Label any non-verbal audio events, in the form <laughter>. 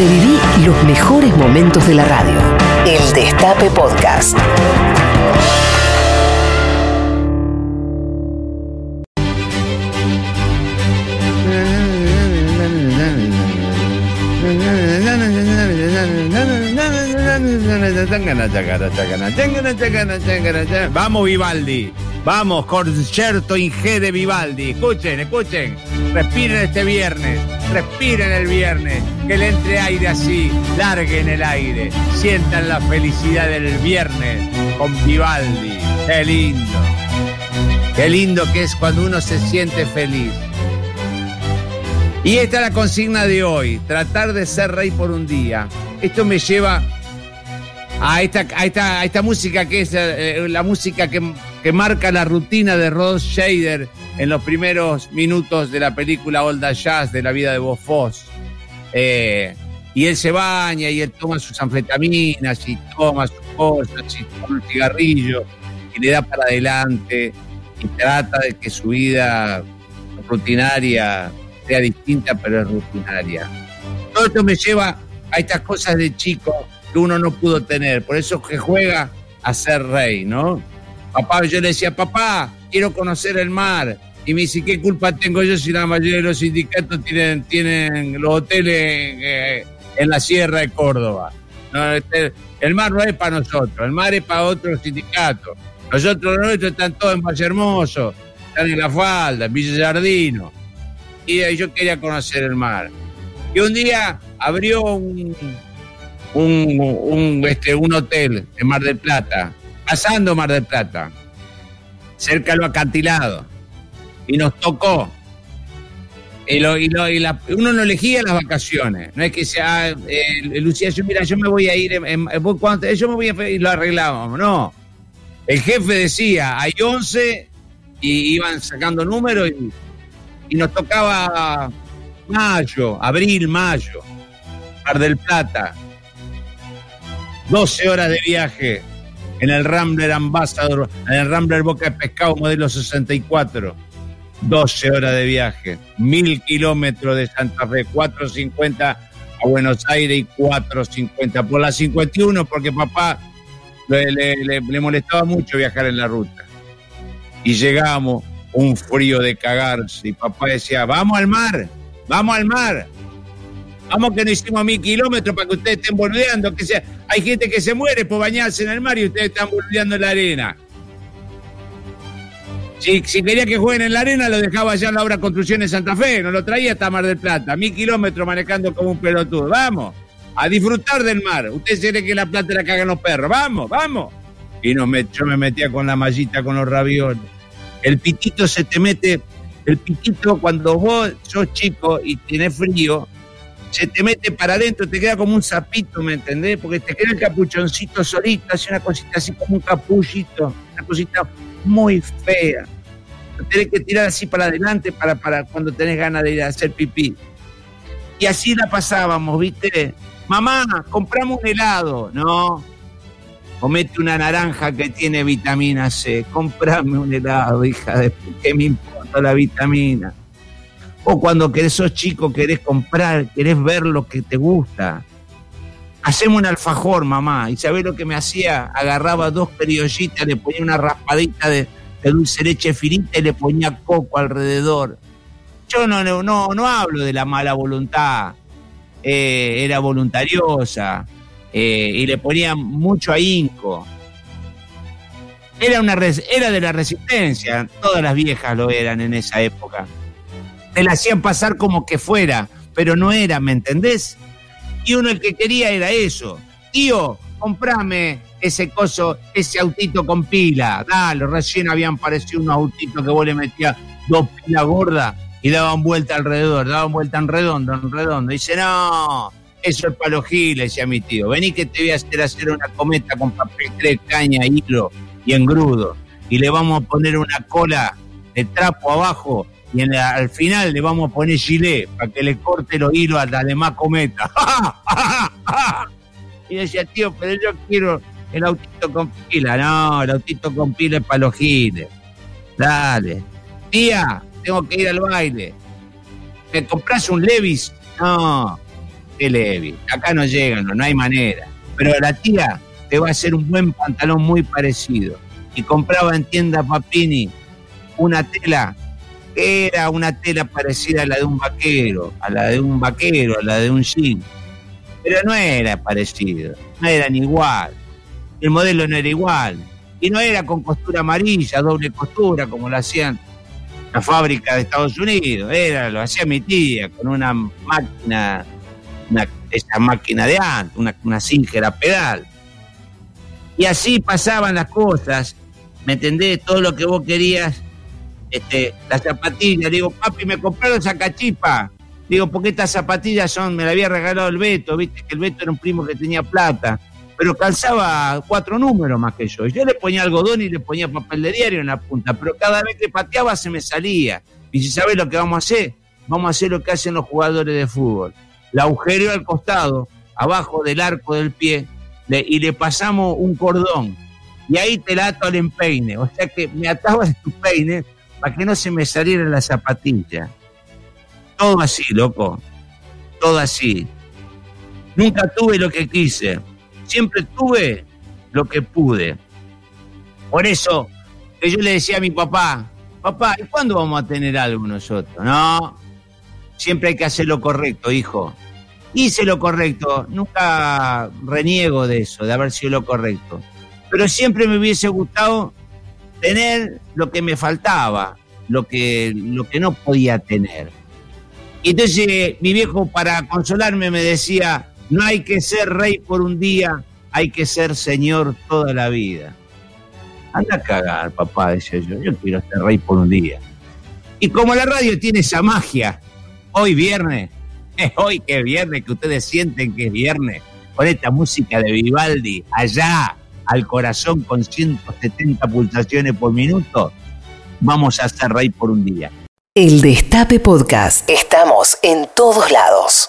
Reviví los mejores momentos de la radio. El Destape Podcast. Vamos Vivaldi, vamos concierto in de Vivaldi. Escuchen, escuchen, respiren este viernes, respiren el viernes, que le entre aire así, larguen el aire, sientan la felicidad del viernes con Vivaldi. Qué lindo, qué lindo que es cuando uno se siente feliz. Y esta es la consigna de hoy, tratar de ser rey por un día. Esto me lleva a esta, a esta, a esta música que es eh, la música que, que, marca la rutina de Rod Shader en los primeros minutos de la película Old Jazz de la vida de Bob Foss. Eh, y él se baña y él toma sus anfetaminas y toma sus cosas y toma un cigarrillo y le da para adelante y trata de que su vida rutinaria sea distinta, pero es rutinaria. Todo esto me lleva a estas cosas de chico que uno no pudo tener. Por eso que juega a ser rey, ¿no? Papá, yo le decía, papá, quiero conocer el mar. Y me dice, ¿qué culpa tengo yo si la mayoría de los sindicatos tienen, los hoteles eh, en la Sierra de Córdoba? Este, el mar no es para nosotros, el mar es para otros sindicatos. Nosotros nuestros están todos en Valle Hermoso, están en La Falda, en Villa Jardino. Y yo quería conocer el mar. Y un día abrió un, un, este, un hotel en Mar del Plata, pasando Mar del Plata, cerca del acantilado, y nos tocó. Y, lo, y, lo, y la, uno no elegía las vacaciones, no es que sea, eh, Lucía, yo mira, yo me voy a ir, en, en, yo me voy a y lo arreglábamos, no. El jefe decía, hay 11 y iban sacando números y, y nos tocaba mayo, abril, mayo, Mar del Plata, 12 horas de viaje en el Rambler Ambassador, en el Rambler Boca de Pescado modelo 64. 12 horas de viaje, mil kilómetros de Santa Fe, 450 a Buenos Aires y 450 por la 51 porque papá le, le, le molestaba mucho viajar en la ruta. Y llegamos, un frío de cagarse, y papá decía, vamos al mar, vamos al mar. Vamos que no hicimos mil kilómetros para que ustedes estén boludeando, que sea, hay gente que se muere por bañarse en el mar y ustedes están boludeando en la arena. Si, quería que jueguen en la arena, lo dejaba allá en la obra Construcción en Santa Fe, no lo traía hasta Mar del Plata, mil kilómetros manejando como un pelotudo. Vamos, a disfrutar del mar. Ustedes creen que la plata la cagan los perros. Vamos, vamos. Y nos met, yo me metía con la mallita, con los ravioles. El pitito se te mete, el pitito cuando vos sos chico y tenés frío, se te mete para adentro, te queda como un sapito, ¿me entendés? Porque te queda el capuchoncito solito, hace una cosita así como un capullito, una cosita muy fea. Lo tenés que tirar así para adelante para, cuando tenés ganas de ir a hacer pipí. Y así la pasábamos, ¿viste? Mamá, compramos un helado. No. Comete una naranja que tiene vitamina C. Comprame un helado, hija de... ¿Qué me importa la vitamina? O cuando querés, sos chico, querés comprar, querés ver lo que te gusta. Hacemos un alfajor, mamá. ¿Y sabés lo que me hacía? Agarraba dos periollitas, le ponía una raspadita de, dulce leche finita y le ponía coco alrededor. Yo no, no, no, no hablo de la mala voluntad. Eh, era voluntariosa eh, y le ponía mucho ahínco. Era, una, era de la resistencia, todas las viejas lo eran en esa época te la hacían pasar como que fuera, pero no era, ¿me entendés? Y uno el que quería era eso. Tío, comprame ese coso, ese autito con pila. Dale, recién habían parecido unos autitos que vos le metías dos pilas gordas y daban vuelta alrededor, daban vuelta en redondo, en redondo. dice, no, eso es para los giles, decía mi tío. Vení que te voy a hacer hacer una cometa con papel tres, caña, hilo y engrudo. Y le vamos a poner una cola de trapo abajo y en la, al final le vamos a poner gilet para que le corte los hilos a la demás cometa. <laughs> y decía, tío, pero yo quiero el autito con pila. No, el autito con pila es para los giles. Dale. Tía, tengo que ir al baile. ¿Me compras un Levis? No. qué Levi. Acá no llegan, no, no hay manera. Pero la tía te va a hacer un buen pantalón muy parecido. Y compraba en tienda Papini una tela era una tela parecida a la de un vaquero, a la de un vaquero, a la de un jean. Pero no era parecido, no eran igual. El modelo no era igual. Y no era con costura amarilla, doble costura, como lo hacían la fábrica de Estados Unidos. Era, lo hacía mi tía con una máquina, esa máquina de antes, una, una pedal. Y así pasaban las cosas, ¿me entendés? Todo lo que vos querías, este, las zapatillas. Digo, papi, me compraron esa cachipa. Digo, porque estas zapatillas son, me la había regalado el Beto, viste que el Beto era un primo que tenía plata, pero calzaba cuatro números más que yo. Yo le ponía algodón y le ponía papel de diario en la punta, pero cada vez que pateaba se me salía. Y si sabes lo que vamos a hacer, vamos a hacer lo que hacen los jugadores de fútbol. La agujereo al costado, abajo del arco del pie, y le pasamos un cordón. Y ahí te la ato al empeine. O sea que me ataba <laughs> tu peine para que no se me saliera la zapatilla. Todo así, loco. Todo así. Nunca tuve lo que quise. Siempre tuve lo que pude. Por eso que yo le decía a mi papá, papá, ¿y cuándo vamos a tener algo nosotros? No, siempre hay que hacer lo correcto, hijo. Hice lo correcto, nunca reniego de eso, de haber sido lo correcto. Pero siempre me hubiese gustado tener lo que me faltaba, lo que, lo que no podía tener. Y entonces mi viejo para consolarme me decía, no hay que ser rey por un día, hay que ser señor toda la vida. Anda a cagar, papá, decía yo, yo quiero ser rey por un día. Y como la radio tiene esa magia, hoy viernes, <laughs> es hoy que es viernes, que ustedes sienten que es viernes, con esta música de Vivaldi, allá al corazón con 170 pulsaciones por minuto, vamos a ser rey por un día. El Destape Podcast. Estamos en todos lados.